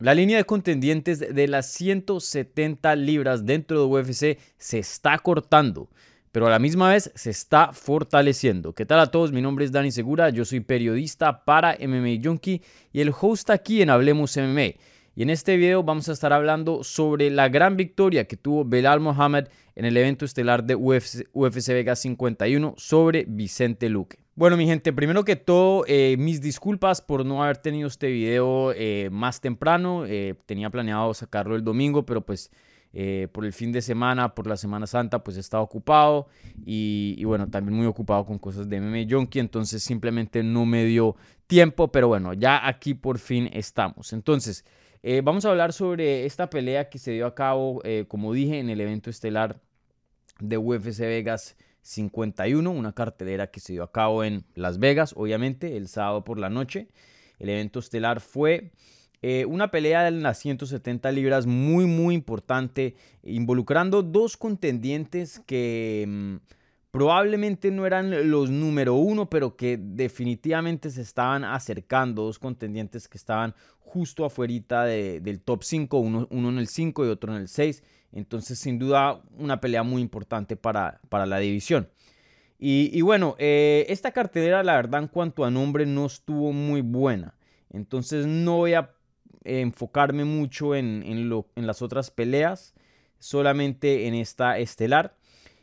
La línea de contendientes de las 170 libras dentro de UFC se está cortando, pero a la misma vez se está fortaleciendo. ¿Qué tal a todos? Mi nombre es Dani Segura, yo soy periodista para MMA Junkie y el host aquí en Hablemos MMA. Y en este video vamos a estar hablando sobre la gran victoria que tuvo Belal Mohamed en el evento estelar de UFC, UFC Vegas 51 sobre Vicente Luque. Bueno, mi gente, primero que todo, eh, mis disculpas por no haber tenido este video eh, más temprano. Eh, tenía planeado sacarlo el domingo, pero pues por el fin de semana, por la Semana Santa, pues he estado ocupado y, bueno, también muy ocupado con cosas de MMA Junkie, entonces simplemente no me dio tiempo, pero bueno, ya aquí por fin estamos. Entonces, vamos a hablar sobre esta pelea que se dio a cabo, como dije, en el evento estelar de UFC Vegas 51, una cartelera que se dio a cabo en Las Vegas, obviamente, el sábado por la noche. El evento estelar fue eh, una pelea en las 170 libras muy, muy importante, involucrando dos contendientes que mm, probablemente no eran los número uno, pero que definitivamente se estaban acercando, dos contendientes que estaban justo afuera del top 5, uno, uno en el 5 y otro en el 6 entonces, sin duda, una pelea muy importante para, para la división. Y, bueno, eh, esta cartelera, la verdad, en cuanto a nombre, no estuvo muy buena. Entonces, no voy a enfocarme mucho en, lo, en las otras peleas, solamente en esta estelar.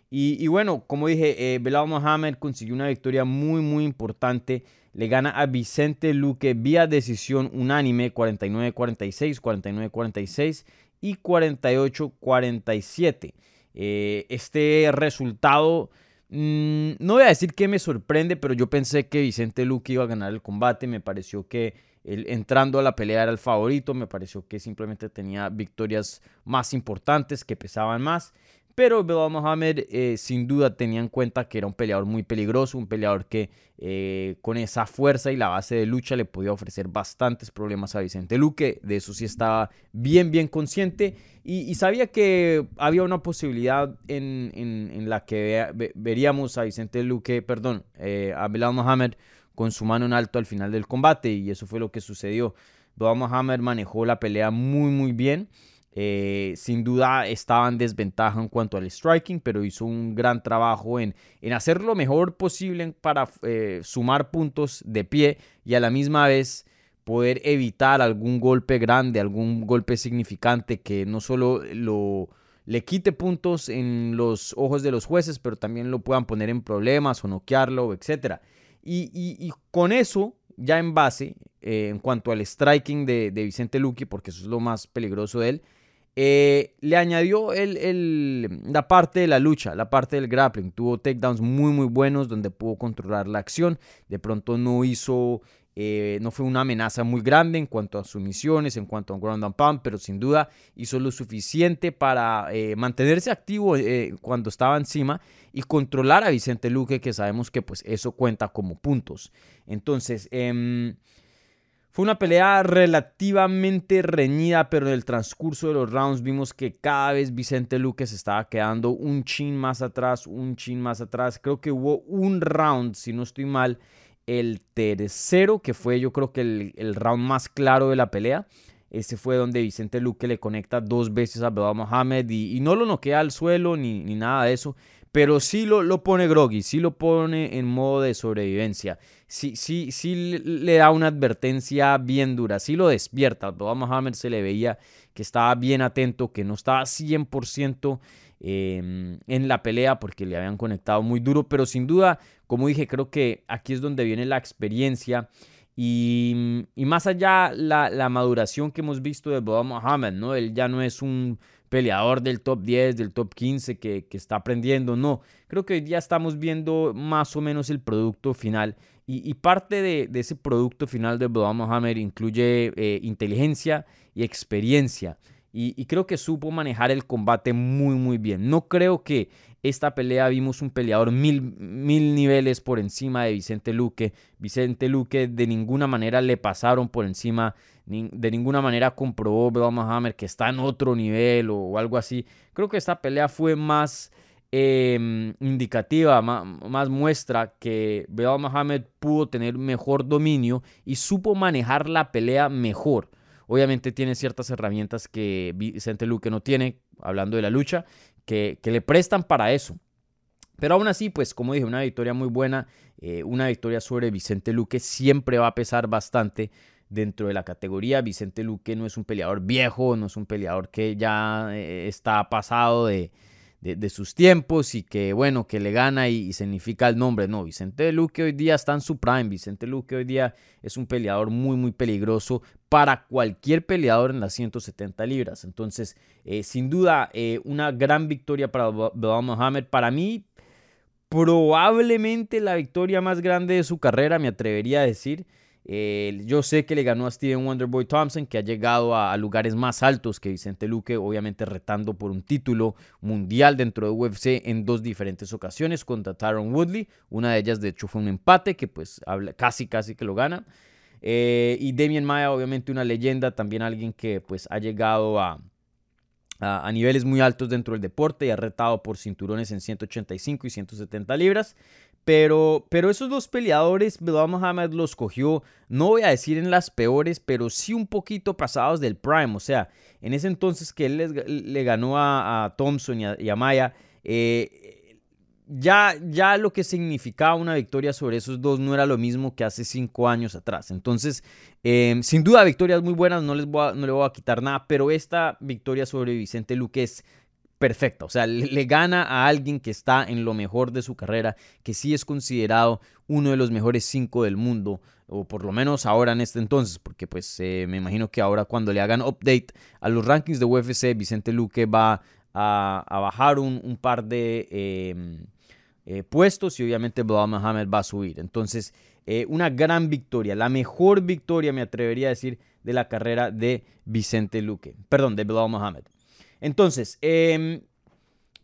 Y, bueno, como dije, eh, Mohamed consiguió una victoria muy, muy importante. Le gana a Vicente Luque vía decisión unánime, 49-46, 49-46 y 48-47. Eh, este resultado, mm, no voy a decir que me sorprende, pero yo pensé que Vicente Luque iba a ganar el combate. Me pareció que entrando a la pelea era el favorito. Me pareció que simplemente tenía victorias más importantes, que pesaban más. Pero Belal Mohamed eh, sin duda tenía en cuenta que era un peleador muy peligroso, un peleador que eh, con esa fuerza y la base de lucha le podía ofrecer bastantes problemas a Vicente Luque. De eso sí estaba bien, bien consciente y, sabía que había una posibilidad en, la que veríamos a Vicente Luque, perdón, eh, a Belal Mohamed con su mano en alto al final del combate y eso fue lo que sucedió. Belal Mohamed manejó la pelea muy, muy bien. Eh, sin duda estaba en desventaja en cuanto al striking, pero hizo un gran trabajo en, en hacer lo mejor posible para eh, sumar puntos de pie y a la misma vez poder evitar algún golpe grande, algún golpe significante que no solo lo, le quite puntos en los ojos de los jueces, pero también lo puedan poner en problemas o noquearlo, etc. Y, con eso, ya en base, eh, en cuanto al striking de, de Vicente Luque, porque eso es lo más peligroso de él, eh, le añadió la parte de la lucha, la parte del grappling. Tuvo takedowns muy, muy buenos donde pudo controlar la acción. De pronto no hizo, eh, no fue una amenaza muy grande en cuanto a sumisiones, en cuanto a ground and pound, pero sin duda hizo lo suficiente para eh, mantenerse activo cuando estaba encima y controlar a Vicente Luque, que sabemos que pues eso cuenta como puntos. Entonces, eh, fue una pelea relativamente reñida, pero en el transcurso de los rounds vimos que cada vez Vicente Luque se estaba quedando un chin más atrás, un chin más atrás. Creo que hubo un round, si no estoy mal, el tercero, que fue yo creo que el, round más claro de la pelea. Ese fue donde Vicente Luque le conecta dos veces a Belal Mohamed y, no lo noquea al suelo ni, ni nada de eso pero sí lo, lo, pone groggy, sí lo pone en modo de sobrevivencia, sí, sí, sí le da una advertencia bien dura, sí lo despierta. A Mohamed se le veía que estaba bien atento, que no estaba 100% em, en la pelea porque le habían conectado muy duro, pero sin duda, como dije, creo que aquí es donde viene la experiencia. Y, más allá la, maduración que hemos visto de Bob Mohamed, ¿no? Él ya no es un peleador del top 10, del top 15 que, está aprendiendo, no. Creo que hoy día estamos viendo más o menos el producto final y, parte de, ese producto final de Bob Mohamed incluye eh, inteligencia y experiencia. Y, creo que supo manejar el combate muy, muy bien. No creo que esta pelea vimos un peleador mil, mil niveles por encima de Vicente Luque. Vicente Luque de ninguna manera le pasaron por encima, de ninguna manera comprobó Belal Mohamed que está en otro nivel o, algo así. Creo que esta pelea fue más em, indicativa, más, muestra que Belal Mohamed pudo tener mejor dominio y supo manejar la pelea mejor. obviamente tiene ciertas herramientas que Vicente Luque no tiene, hablando de la lucha, que, le prestan para eso. Pero aún así, pues como dije, una victoria muy buena, eh, una victoria sobre Vicente Luque siempre va a pesar bastante dentro de la categoría. Vicente Luque no es un peleador viejo, no es un peleador que ya eh, está pasado de, sus tiempos y que, bueno, que le gana y, significa el nombre. No, Vicente Luque hoy día está en su prime. Vicente Luque hoy día es un peleador muy, muy peligroso para cualquier peleador en las 170 libras. Entonces, eh, sin duda, eh, una gran victoria para Belal Mohamed. Para mí, probablemente la victoria más grande de su carrera, me atrevería a decir. Yo sé que le ganó a Steven Wonderboy Thompson, que ha llegado a, lugares más altos que Vicente Luque, obviamente retando por un título mundial dentro de UFC en dos diferentes ocasiones contra Tyron Woodley. Una de ellas, de hecho, fue un empate que pues casi, casi que lo gana. Eh, y Damien Maya, obviamente una leyenda, también alguien que pues ha llegado a, a, niveles muy altos dentro del deporte y ha retado por cinturones en 185 y 170 libras. Pero, pero esos dos peleadores, Bilal Muhammad los cogió, no voy a decir en las peores, pero sí un poquito pasados del prime. O sea, en ese entonces que él le ganó a, Thompson y a, Maya, eh, ya, ya lo que significaba una victoria sobre esos dos no era lo mismo que hace cinco años atrás. Entonces, em, sin duda, victorias muy buenas, no, les voy no le voy a quitar nada, pero esta victoria sobre Vicente Luque es perfecta. O sea, le, gana a alguien que está en lo mejor de su carrera, que sí es considerado uno de los mejores cinco del mundo, o por lo menos ahora en este entonces, porque pues eh, me imagino que ahora cuando le hagan update a los rankings de UFC, Vicente Luque va a, bajar un, par de em, eh, puestos y obviamente Bilal Muhammad va a subir. Entonces, eh, una gran victoria, la mejor victoria, me atrevería a decir, de la carrera de Vicente Luque, perdón, de Bilal Muhammad. Entonces, em,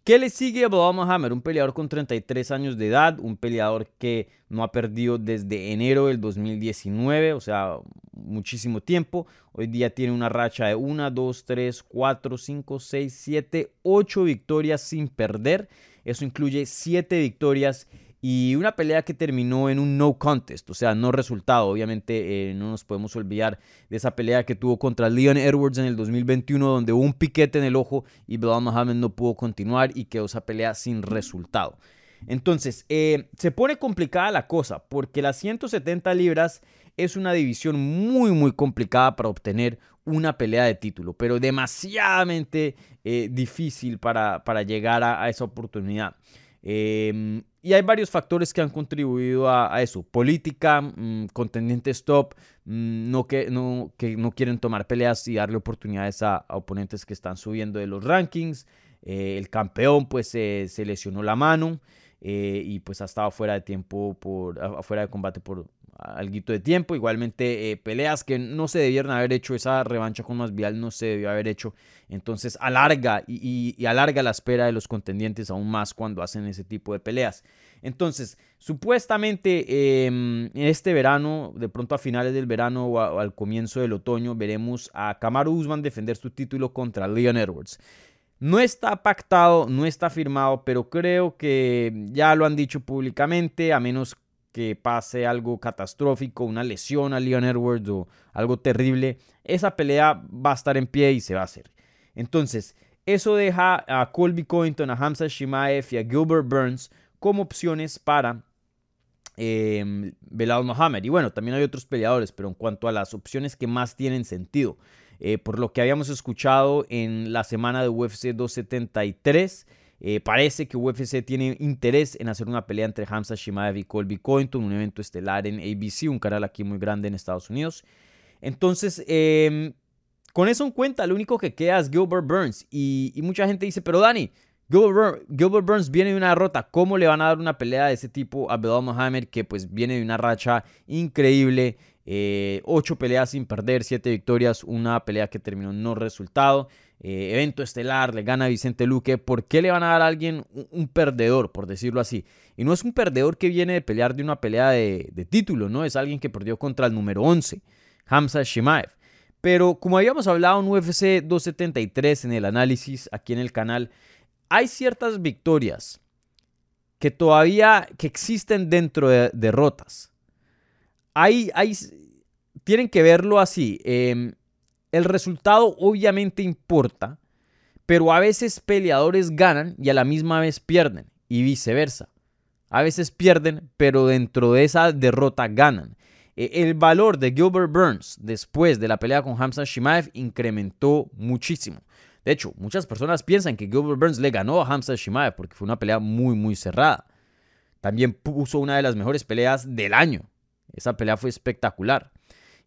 ¿qué le sigue a Bilal Muhammad? Un peleador con 33 años de edad, un peleador que no ha perdido desde enero del 2019, o sea, muchísimo tiempo. Hoy día tiene una racha de 1, 2, 3, 4, 5, 6, 7, 8 victorias sin perder. Eso incluye 7 victorias y una pelea que terminó en un no contest, o sea, no resultado. Obviamente eh, no nos podemos olvidar de esa pelea que tuvo contra Leon Edwards en el 2021, donde hubo un piquete en el ojo y Bilal Muhammad no pudo continuar y quedó esa pelea sin resultado. Entonces, eh, se pone complicada la cosa, porque las 170 libras es una división muy, muy complicada para obtener una pelea de título, pero demasiadamente eh, difícil para, para llegar a, esa oportunidad. Em, y hay varios factores que han contribuido a, eso. Política, mm, contendientes top, mm, no, que, no, que no quieren tomar peleas y darle oportunidades a, oponentes que están subiendo de los rankings. Eh, el campeón pues se lesionó la mano eh, y pues ha estado fuera de tiempo, por, fuera de combate por algo de tiempo. Igualmente, eh, peleas que no se debieron haber hecho, esa revancha con Masvial no se debió haber hecho. Entonces, alarga y, alarga la espera de los contendientes aún más cuando hacen ese tipo de peleas. Entonces, supuestamente em, este verano, de pronto a finales del verano o, al comienzo del otoño, veremos a Kamaru Usman defender su título contra Leon Edwards. No está pactado, no está firmado, pero creo que ya lo han dicho públicamente, a menos que pase algo catastrófico, una lesión a Leon Edwards o algo terrible, esa pelea va a estar en pie y se va a hacer. Entonces, eso deja a Colby Covington, a Hamza Shimaev y a Gilbert Burns como opciones para eh, Belal Mohamed. Y bueno, también hay otros peleadores, pero en cuanto a las opciones que más tienen sentido, eh, por lo que habíamos escuchado en la semana de UFC 273, eh, parece que UFC tiene interés en hacer una pelea entre Hamza Shimaev y Colby Covington, un evento estelar en ABC, un canal aquí muy grande en Estados Unidos. Entonces, em, con eso en cuenta, lo único que queda es Gilbert Burns. Y, mucha gente dice, pero Dani, Gilbert, Burns viene de una derrota. ¿Cómo le van a dar una pelea de ese tipo a Belal Mohamed, que pues viene de una racha increíble? Eh, ocho peleas sin perder, siete victorias, una pelea que terminó no resultado. Eh, evento estelar, le gana Vicente Luque. ¿Por qué le van a dar a alguien un, perdedor, por decirlo así? Y no es un perdedor que viene de pelear de una pelea de, título, ¿no? Es alguien que perdió contra el número 11, Hamza Shimaev. Pero como habíamos hablado en UFC 273 en el análisis aquí en el canal, hay ciertas victorias que todavía que existen dentro de derrotas. Hay, hay, tienen que verlo así. Em, el resultado obviamente importa, pero a veces peleadores ganan y a la misma vez pierden, y viceversa. A veces pierden, pero dentro de esa derrota ganan. E, el valor de Gilbert Burns después de la pelea con Hamza Shimaev incrementó muchísimo. De hecho, muchas personas piensan que Gilbert Burns le ganó a Hamza Shimaev porque fue una pelea muy, muy cerrada. También puso una de las mejores peleas del año. Esa pelea fue espectacular.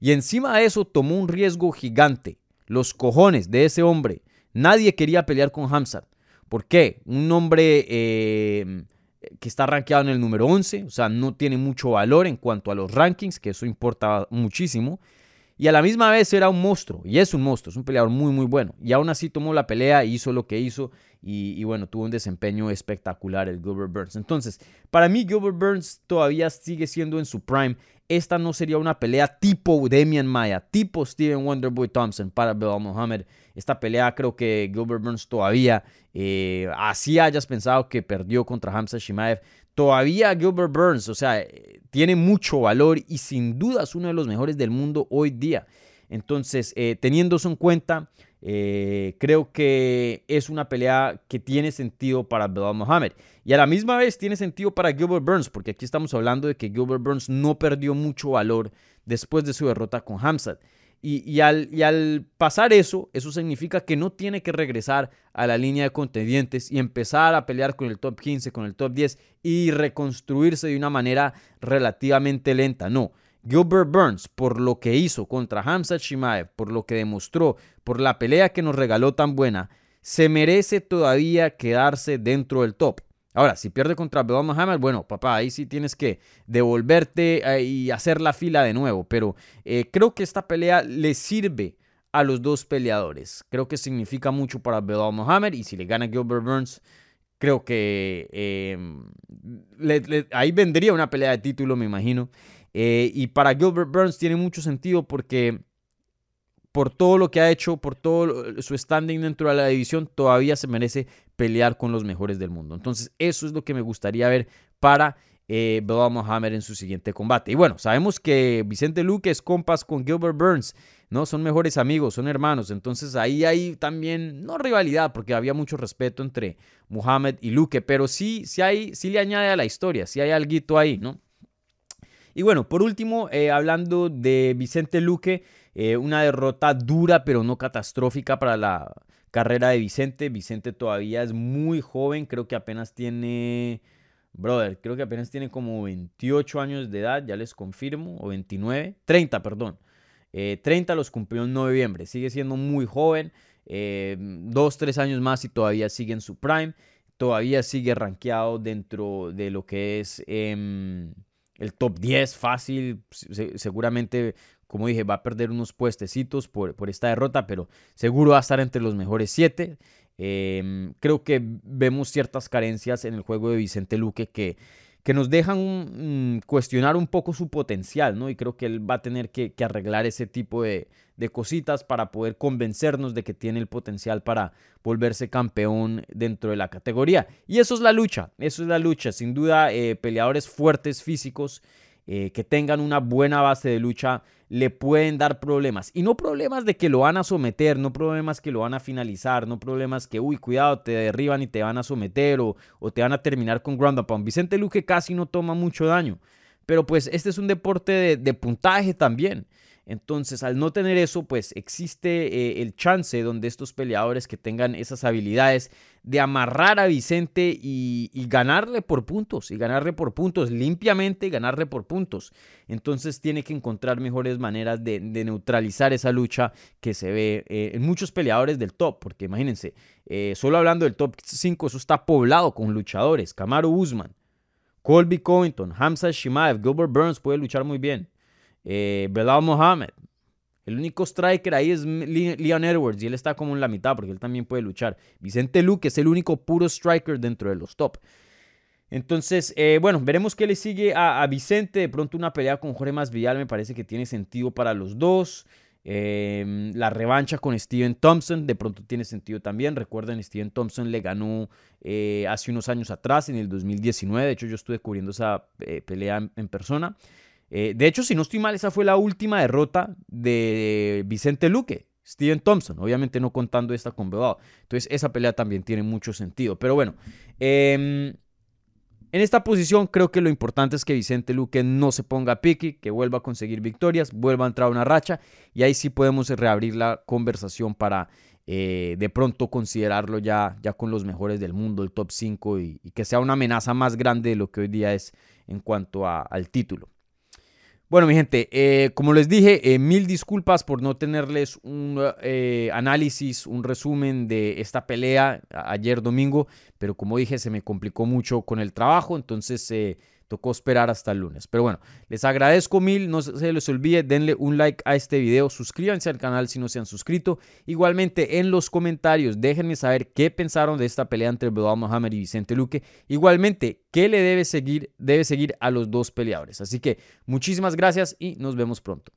Y encima de eso tomó un riesgo gigante. Los cojones de ese hombre. Nadie quería pelear con Hamza. ¿Por qué? Un hombre eh, que está rankeado en el número 11, o sea, no tiene mucho valor en cuanto a los rankings, que eso importa muchísimo. Y a la misma vez era un monstruo, y es un monstruo, es un peleador muy, muy bueno. Y aún así tomó la pelea, hizo lo que hizo, y, bueno, tuvo un desempeño espectacular el Gilbert Burns. Entonces, para mí Gilbert Burns todavía sigue siendo en su prime. Esta no sería una pelea tipo Demian Maya, tipo Steven Wonderboy Thompson para Belal Mohamed. Esta pelea creo que Gilbert Burns todavía, eh, así hayas pensado que perdió contra Hamza Shimaev, todavía Gilbert Burns, o sea, tiene mucho valor y sin duda es uno de los mejores del mundo hoy día. Entonces, eh, teniendo eso en cuenta, eh, creo que es una pelea que tiene sentido para Belal Mohamed. Y a la misma vez tiene sentido para Gilbert Burns, porque aquí estamos hablando de que Gilbert Burns no perdió mucho valor después de su derrota con Hamzat. Y, al, al, pasar eso, eso significa que no tiene que regresar a la línea de contendientes y empezar a pelear con el top 15, con el top 10 y reconstruirse de una manera relativamente lenta. No, Gilbert Burns, por lo que hizo contra Hamza Shimaev, por lo que demostró, por la pelea que nos regaló tan buena, se merece todavía quedarse dentro del top. Ahora, si pierde contra Belal Muhammad, bueno, papá, ahí sí tienes que devolverte eh, y hacer la fila de nuevo. Pero eh, creo que esta pelea le sirve a los dos peleadores. Creo que significa mucho para Belal Muhammad y si le gana Gilbert Burns, creo que em, ahí vendría una pelea de título, me imagino. Eh, y para Gilbert Burns tiene mucho sentido porque por todo lo que ha hecho, por todo su standing dentro de la división, todavía se merece pelear con los mejores del mundo. Entonces, eso es lo que me gustaría ver para eh, Mohamed en su siguiente combate. Y bueno, sabemos que Vicente Luque es compas con Gilbert Burns, ¿no? Son mejores amigos, son hermanos. Entonces, ahí hay también, no rivalidad, porque había mucho respeto entre Mohamed y Luque, pero sí, sí, hay, sí le añade a la historia, sí hay algo ahí, ¿no? Y bueno, por último, eh, hablando de Vicente Luque, eh, una derrota dura pero no catastrófica para la carrera de Vicente. Vicente todavía es muy joven, creo que apenas tiene, brother, creo que apenas tiene como 28 años de edad, ya les confirmo, o 29, 30, perdón. 30 eh, los cumplió en noviembre, sigue siendo muy joven, dos, tres años más y todavía sigue en su prime, todavía sigue rankeado dentro de lo que es... Em, el top 10 fácil. seguramente, como dije, va a perder unos puestecitos por, por, esta derrota, pero seguro va a estar entre los mejores 7. Em, creo que vemos ciertas carencias en el juego de Vicente Luque que que nos dejan mm, cuestionar un poco su potencial, ¿no? Y creo que él va a tener que, arreglar ese tipo de, cositas para poder convencernos de que tiene el potencial para volverse campeón dentro de la categoría. Y eso es la lucha, eso es la lucha. Sin duda, eh, peleadores fuertes, físicos, eh, que tengan una buena base de lucha le pueden dar problemas. Y no problemas de que lo van a someter, no problemas que lo van a finalizar, no problemas que, uy, cuidado, te derriban y te van a someter o, o te van a terminar con ground and. Vicente Luque casi no toma mucho daño. Pero pues este es un deporte de, de puntaje también. Entonces, al no tener eso, pues existe eh, el chance donde estos peleadores que tengan esas habilidades de amarrar a Vicente y, ganarle por puntos, y ganarle por puntos, limpiamente ganarle por puntos. Entonces tiene que encontrar mejores maneras de, neutralizar esa lucha que se ve eh, en muchos peleadores del top, porque imagínense, eh, solo hablando del top 5, eso está poblado con luchadores, Camaro Usman, Colby Covington, Hamza Shimaev, Gilbert Burns puede luchar muy bien eh, Belal Mohamed. El único striker ahí es Leon Edwards y él está como en la mitad porque él también puede luchar. Vicente Luque es el único puro striker dentro de los top. Entonces, eh, bueno, veremos qué le sigue a, Vicente. De pronto una pelea con Jorge Masvidal me parece que tiene sentido para los dos. Em, la revancha con Steven Thompson de pronto tiene sentido también. Recuerden, Steven Thompson le ganó eh, hace unos años atrás, en el 2019. De hecho, yo estuve cubriendo esa eh, pelea en persona. Eh, de hecho, si no estoy mal, esa fue la última derrota de Vicente Luque. Steven Thompson, obviamente no contando esta con Belal. Entonces esa pelea también tiene mucho sentido. Pero bueno, em, en esta posición creo que lo importante es que Vicente Luque no se ponga piqui, que vuelva a conseguir victorias, vuelva a entrar a una racha y ahí sí podemos reabrir la conversación para eh, de pronto considerarlo ya, ya con los mejores del mundo, el top 5 y, que sea una amenaza más grande de lo que hoy día es en cuanto al título. Bueno, mi gente, eh, como les dije, eh, mil disculpas por no tenerles un análisis, un resumen de esta pelea ayer domingo, pero como dije, se me complicó mucho con el trabajo, entonces Tocó esperar hasta el lunes. Pero bueno, les agradezco mil. No se les olvide, denle un like a este video. Suscríbanse al canal si no se han suscrito. Igualmente en los comentarios déjenme saber qué pensaron de esta pelea entre Belal Mohamed y Vicente Luque. Igualmente, qué le debe seguir, debe seguir a los dos peleadores. Así que muchísimas gracias y nos vemos pronto.